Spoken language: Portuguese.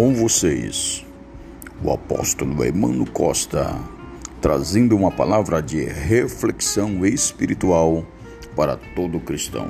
Com vocês, o apóstolo Emmanuel Costa, trazendo uma palavra de reflexão espiritual para todo cristão.